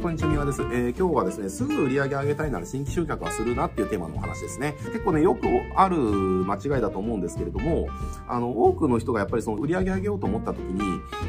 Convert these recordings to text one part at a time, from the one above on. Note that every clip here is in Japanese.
こんにちは、みわです。えー、今日はですね、すぐ売り上げ上げたいなら新規集客はするなっていうテーマのお話ですね。結構ね、よくある間違いだと思うんですけれども、あの、多くの人がやっぱりその売り上げ上げようと思った時に、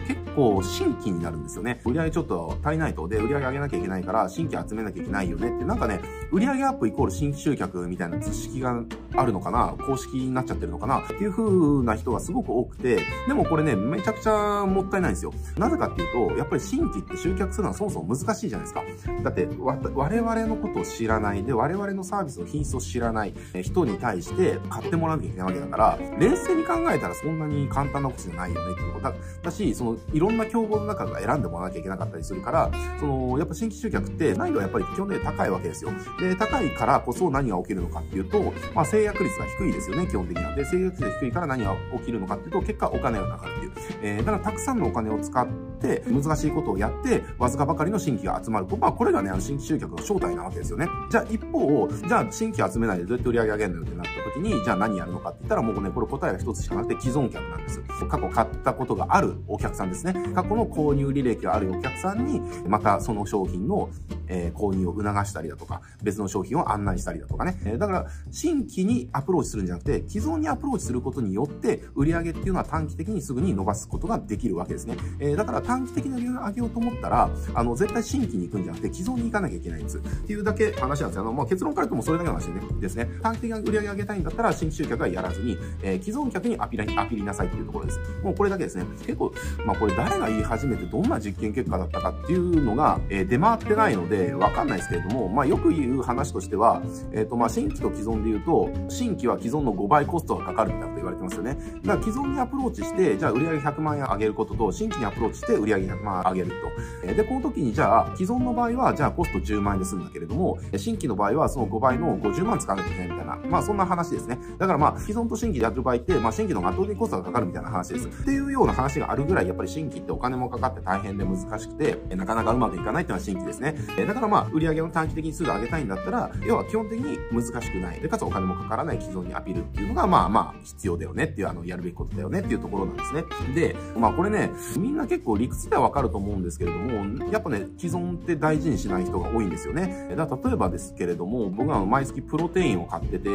結構新規になるんですよね。売り上げちょっと足りないと。で、売り上げ上げなきゃいけないから、新規集めなきゃいけないよねって、なんかね、売り上げアップイコール新規集客みたいな図式があるのかな？公式になっちゃってるのかな？っていう風な人がすごく多くて、でもこれね、めちゃくちゃもったいないんですよ。なぜかっていうと、やっぱり新規って集客するのはそもそも難しいじゃないですか。だって、我々のことを知らないで、我々のサービスの品質を知らない人に対して買ってもらわなきゃいけないわけだから、冷静に考えたらそんなに簡単なことじゃないよねっていうことだだし、その、ろんな競合の中から選んでもらわなきゃいけなかったりするから、その、やっぱ新規集客って難易度はやっぱり基本的に高いわけですよ。で、高いからこそ何が起きるのかっていうと、まあ制約率が低いですよね、基本的には。で、制約率が低いから何が起きるのかっていうと、結果お金がかかるっていう。えー、だからたくさんのお金を使って、難しいことをやって、わずかばかりの新規が集まると、まあこれがね、あの新規集客の正体なわけですよね。じゃあ一方、じゃあ新規集めないでどうやって売り上げ上げるのよってなった時に、じゃあ何やるのかって言ったらもうね、これ答えが一つしかなくて既存客なんです。過去買ったことがあるお客さんですね。過去の購入履歴があるお客さんに、またその商品の、え、購入を促したりだとか、別の商品を案内したりだとかね。だから、新規にアプローチするんじゃなくて、既存にアプローチすることによって、売り上げっていうのは短期的にすぐに伸ばすことができるわけですね。え、だから短期的な売り上げをと思ったら、あの、絶対新規に行くんじゃなくて、既存に行かなきゃいけないんです。っていうだけ話なんですよ。あの、まあ、結論から言ってもそれだけの話でね、ですね。短期的な売り上げ上げたいんだったら、新規集客はやらずに、えー、既存客にアピり、アピりなさいっていうところです。もうこれだけですね。結構、まあ、これ誰が言い始めてどんな実験結果だったかっていうのが、えー、出回ってないので、わかんないですけれども、まあ、よく言う話としては、えっ、ー、と、まあ、新規と既存で言うと、新規は既存の5倍コストがかかるみたいなこと言われてますよね。だから既存にアプローチして、じゃあ売上100万円上げることと、新規にアプローチして売上100万円上げると。えで、この時にじゃあ、既存の場合は、じゃあコスト10万円で済んだけれども、新規の場合はその5倍の50万使わなきゃいけないみたいな、まあそんな話ですね。だからまあ、既存と新規でやる場合って、まあ新規の圧倒的コストがかかるみたいな話です。っていうような話があるぐらい、やっぱり新規ってお金もかかって大変で難しくて、なかなかうまくいかないっていうのは新規ですね。えだからまあ、売上を短期的にすぐ上げたいんだったら、要は基本的に難しくない。で、かつお金もかからない既存にアピールっていうのが、まあまあ、必要だよねっていう、あの、やるべきことだよねっていうところなんですね。で、まあこれね、みんな結構理屈ではわかると思うんですけれども、やっぱね、既存って大事にしない人が多いんですよね。だから例えばですけれども、僕は毎月プロテインを買ってて、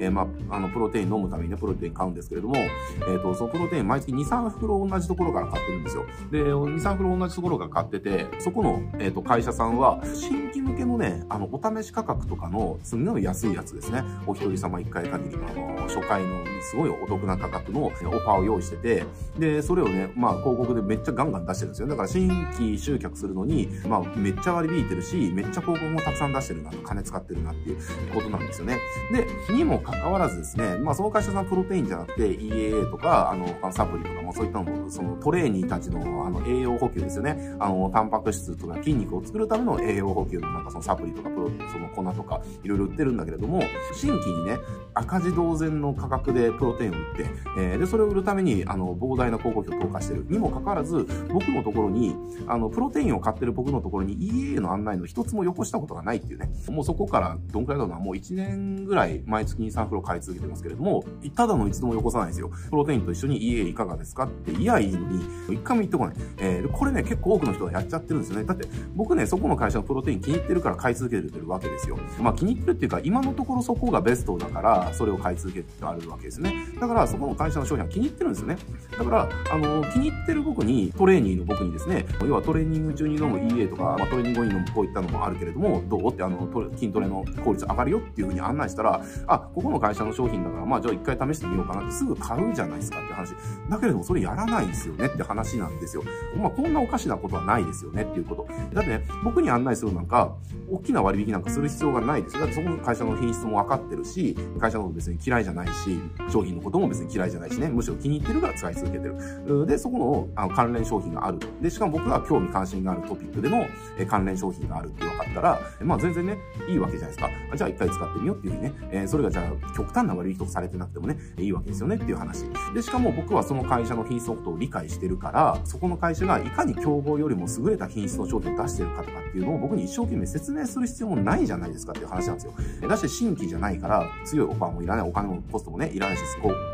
えー、まあ、あの、プロテイン飲むためにね、プロテイン買うんですけれども、えっ、ー、と、そのプロテイン毎月2、3袋同じところから買ってるんですよ。で、2、3袋同じところから買ってて、そこの、えっ、ー、と、会社さんは、新規向けのね、あの、お試し価格とかの、すんごい安いやつですね。お一人様1回限りの、あの、初回のすごいお得な価格のオファーを用意してて、で、それをね、まあ、広告でめっちゃガンガン出してるんですよ。だから新規集客するのに、まあ、めっちゃ割り引いてるし、めっちゃ広告もたくさん出してるな、金使ってるなっていうことなんですよね。で、にもかかわらずですね、まあ、その会社さんプロテインじゃなくて EAA とか、あの、サプリとかもそういったのも、そのトレーニーたちの、あの、栄養補給ですよね。あの、タンパク質とか筋肉を作るための栄養補給のなんかそのサプリとか、プロ、その粉とか、いろいろ売ってるんだけれども、新規にね、赤字同然の価格でプロテインを売って、えー、で、それを売るために、あの、膨大な広告費を投下してるにもかかわらず、僕のところに、あの、プロテインを買ってる僕のところに EA の案内の一つもよこしたことがないっていうね。もうそこからどんくらいだろうな、もう1年ぐらい毎月に3袋買い続けてますけれども、ただの一度もよこさないんですよ。プロテインと一緒に EA いかがですかって、いやいいのに、回も言ってこない。えー、これね、結構多くの人がやっちゃってるんですよね。だって、僕ね、そこの会社のプロテイン気に入ってるから買い続けてるわけですよ。まあ気に入ってるっていうか、今のところそこがベストだから、それを買い続けてあるわけですね。だから、そこの会社の商品は気に入ってるんですよね。だから、あの、気に入ってる僕に、トレーニーの僕にですね、要はトレーニング中に飲む EA とか、まあ、トレーニング後に飲むこういったのもあるけれども、どうってあの、筋トレの効率上がるよっていうふうに案内したら、あ、ここの会社の商品だから、まあじゃあ一回試してみようかなってすぐ買うじゃないですかって話。だけれどもそれやらないんですよねって話なんですよ。まあこんなおかしなことはないですよねっていうこと。だってね、僕に案内するなんか、大きな割引なんかする必要がないですよ。だってそこの会社の品質も分かってるし、会社のこと別に嫌いじゃないし、商品のことも別に嫌いじゃないしね、むしろ気に入ってるから使い続けてる。で、そこのあの関連商品がある。で、しかも僕が興味関心があるトピックでのえ関連商品があるって分かったら、まあ全然ね、いいわけじゃないですか。じゃあ一回使ってみようっていうふうにね、えー、それがじゃあ極端な割引とかされてなくてもね、いいわけですよねっていう話。で、しかも僕はその会社の品質のことを理解してるから、ら、そこの会社がいかに競合よりも優れた品質の商品を出してるかとかっていうのを僕に一生懸命説明する必要もないじゃないですかっていう話なんですよ。だして新規じゃないから強いオファーもいらない、お金もコストもね、いらないし、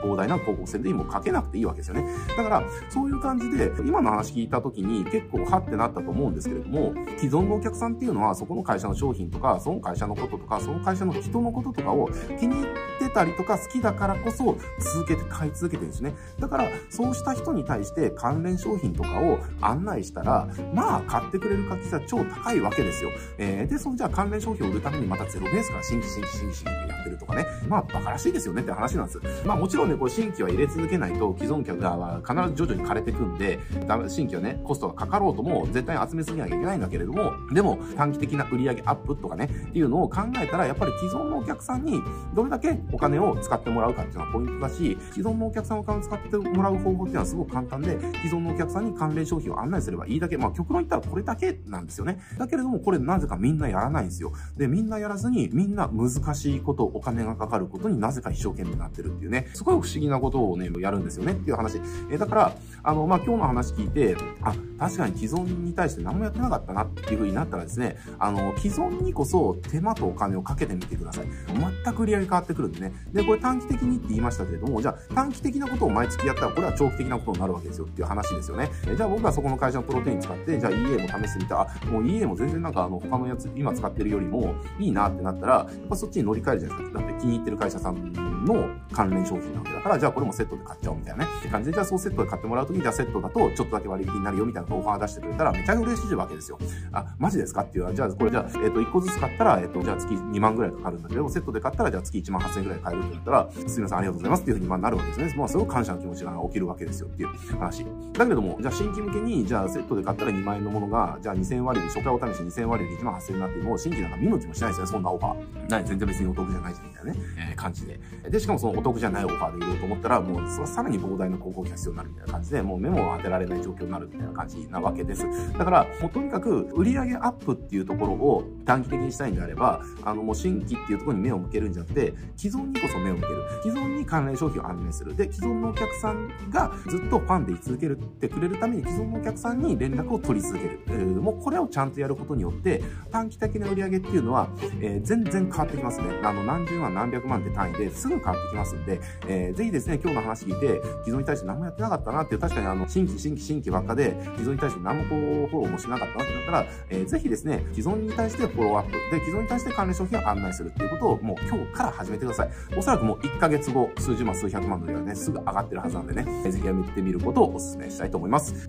膨大な広告宣伝にもかけなくていいわけですよね。だから、そういう感じで、今の話聞いた時に結構はってなったと思うんですけれども、既存のお客さんっていうのはそこの会社の商品とか、その会社のこととか、その会社の人のこととかを気に入ってたりとか好きだからこそ続けて買い続けてるんですね。だから、そうした人に対して関連商品とかを案内したら、まあ、買ってくれる確率は超高いわけですよ。えー、で、そのじゃあ関連商品を売るためにまたゼロベースから新規新規新規新規やってるとかね。まあ、馬鹿らしいですよねって話なんです。まあ、もちろんね、これ新規は入れ続けないと既存客は必ず徐々に枯れてくんで、新規はね、コストがかかろうとも絶対集めすぎなきゃいけないんだけれども、でも短期的な売上アップとかね、っていうのを考えたら、やっぱり既存のお客さんにどれだけお金を使ってもらうかっていうのはポイントだし、既存のお客さんお金を使ってもらう方法っていうのはすごく簡単で、既存のお客さんに関連商品を案内すればいいだけ、まあ極論言ったらこれだけなんですよね。だけれども、これなぜかみんなやらないんですよ。で、みんなやらずに、みんな難しいこと、お金がかかることになぜか一生懸命なってるっていうね、すごい不思議なことをね、やるんですよねっていう話。えだから、あの、まあ、今日の話聞いて、あ、確かに既存に対して何もやってなかったなっていう風になったらですね、あの、既存にこそ手間とお金をかけてみてください。全く売り上げ変わってくるんでね。で、これ短期的にって言いましたけれども、じゃあ短期的なことを毎月やったら、これは長期的なことになるわけですよっていう話ですよね。じゃあ僕はそこの会社のプロテイン使って、じゃあ EA も試してみた。あ、もう EA も全然なんかあの、他のやつ、今使ってるよりもいいなってなったら、やっぱそっちに乗り換えるじゃないですか。だって気に入ってる会社さんの関連商品なわけだから、じゃあこれもセットで買っちゃおうみたいなね。って感じで、じゃあそうセットで買ってもらうときに、じゃあセットだとちょっとだけ割引になるよみたいなオファー出してくれたら、めちゃ嬉しいわけですよ。あ、マジですか？っていうじゃあこれじゃあ、えっ、ー、と、1個ずつ買ったら、えっ、ー、と、じゃあ月2万ぐらいかかるんだけど、セットで買ったら、じゃあ月1万8000円ぐらい買えるって言ったら、すみません、ありがとうございますっていうふうにまあなるわけですね。まあ、すごく感謝の気持ちが起きるわけですよっていう話。だけども、じゃあ新規向けに、じゃあセットで買ったら2万円のものが、じゃあ2000割引、初回お試し2000割引1万8000円になっても、新規なんか見向きもしないですよね、そんなオファー。ない、全然別にお得じゃないじゃんみたいなね、えー、感じで。で、しかもそのお得じゃないオファーで売ろうと思ったら、もう、さらに膨大な広告が必要になるみたいな感じで、もう目も当てられない状況になるみたいな感じなわけです。だから、もうとにかく、売上アップっていうところを短期的にしたいんであれば、あの、もう新規っていうところに目を向けるんじゃなくて、既存にこそ目を向ける。既存に関連商品を案内する。で、既存のお客さんがずっとファンで居続けるってくれるために、既存のお客さんに連絡を取り続ける。えー、もうこれをちゃんとやることによって、短期的な売上っていうのは、えー、全然変わってきますね。あの、何十万何百万って単位ですぐ変わってきますんで、えー、ぜひですね、今日の話聞いて、既存に対して何もやってなかったなっていう、確かにあの、新規新規新規ばっかで、既存に対して何もこう、フォローもしなかったなってなったら、えー、ぜひですね、既存に対してフォローアップ、で、既存に対して関連商品を案内するっていうことをもう今日から始めてください。おそらくもう1ヶ月後、数十万、数百万のではね、すぐ上がってるはずなんでね、ぜひやめてみることをお勧めしたいと思います。